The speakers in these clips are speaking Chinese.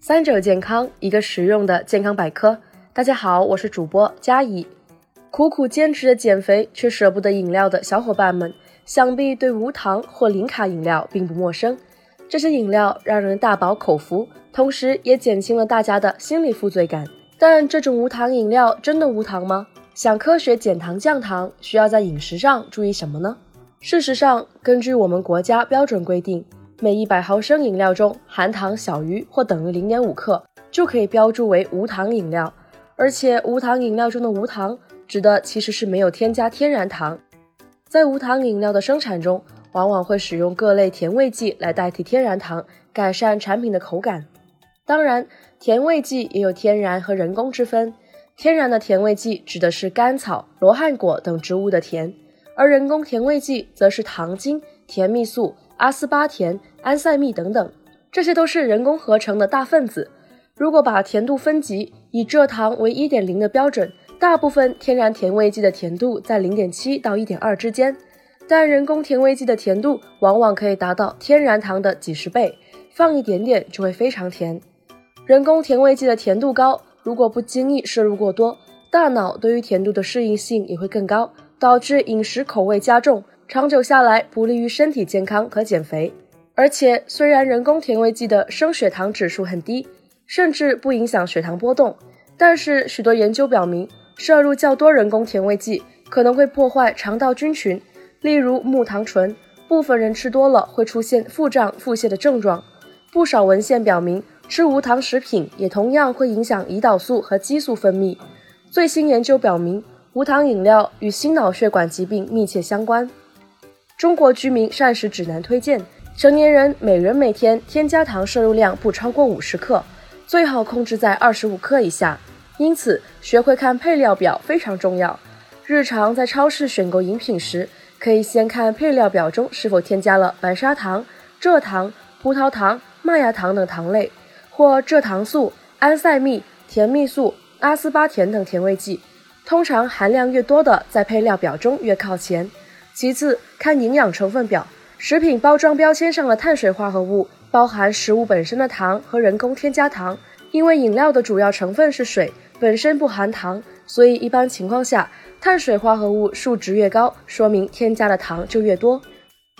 三者健康，一个实用的健康百科。大家好，我是主播佳怡。苦苦坚持着减肥却舍不得饮料的小伙伴们，想必对无糖或零卡饮料并不陌生。这些饮料让人大饱口福，同时也减轻了大家的心理负罪感。但这种无糖饮料真的无糖吗？想科学减糖降糖，需要在饮食上注意什么呢？事实上，根据我们国家标准规定。每一百毫升饮料中含糖小于或等于零点五克，就可以标注为无糖饮料。而且，无糖饮料中的无糖指的其实是没有添加天然糖。在无糖饮料的生产中，往往会使用各类甜味剂来代替天然糖，改善产品的口感。当然，甜味剂也有天然和人工之分。天然的甜味剂指的是甘草、罗汉果等植物的甜，而人工甜味剂则是糖精、甜蜜素。阿斯巴甜、安赛蜜等等，这些都是人工合成的大分子。如果把甜度分级，以蔗糖为一点零的标准，大部分天然甜味剂的甜度在零点七到一点二之间，但人工甜味剂的甜度往往可以达到天然糖的几十倍，放一点点就会非常甜。人工甜味剂的甜度高，如果不经意摄入过多，大脑对于甜度的适应性也会更高，导致饮食口味加重。长久下来不利于身体健康和减肥，而且虽然人工甜味剂的升血糖指数很低，甚至不影响血糖波动，但是许多研究表明，摄入较多人工甜味剂可能会破坏肠道菌群，例如木糖醇，部分人吃多了会出现腹胀、腹泻的症状。不少文献表明，吃无糖食品也同样会影响胰岛素和激素分泌。最新研究表明，无糖饮料与心脑血管疾病密切相关。中国居民膳食指南推荐，成年人每人每天添加糖摄入量不超过五十克，最好控制在二十五克以下。因此，学会看配料表非常重要。日常在超市选购饮品时，可以先看配料表中是否添加了白砂糖、蔗糖、葡萄糖、麦芽糖等糖类，或蔗糖素、安赛蜜、甜蜜素、阿斯巴甜等甜味剂。通常含量越多的，在配料表中越靠前。其次，看营养成分表，食品包装标签上的碳水化合物包含食物本身的糖和人工添加糖。因为饮料的主要成分是水，本身不含糖，所以一般情况下，碳水化合物数值越高，说明添加的糖就越多。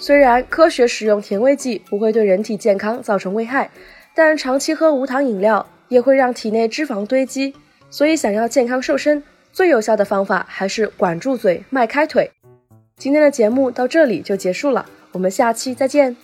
虽然科学使用甜味剂不会对人体健康造成危害，但长期喝无糖饮料也会让体内脂肪堆积。所以，想要健康瘦身，最有效的方法还是管住嘴，迈开腿。今天的节目到这里就结束了，我们下期再见。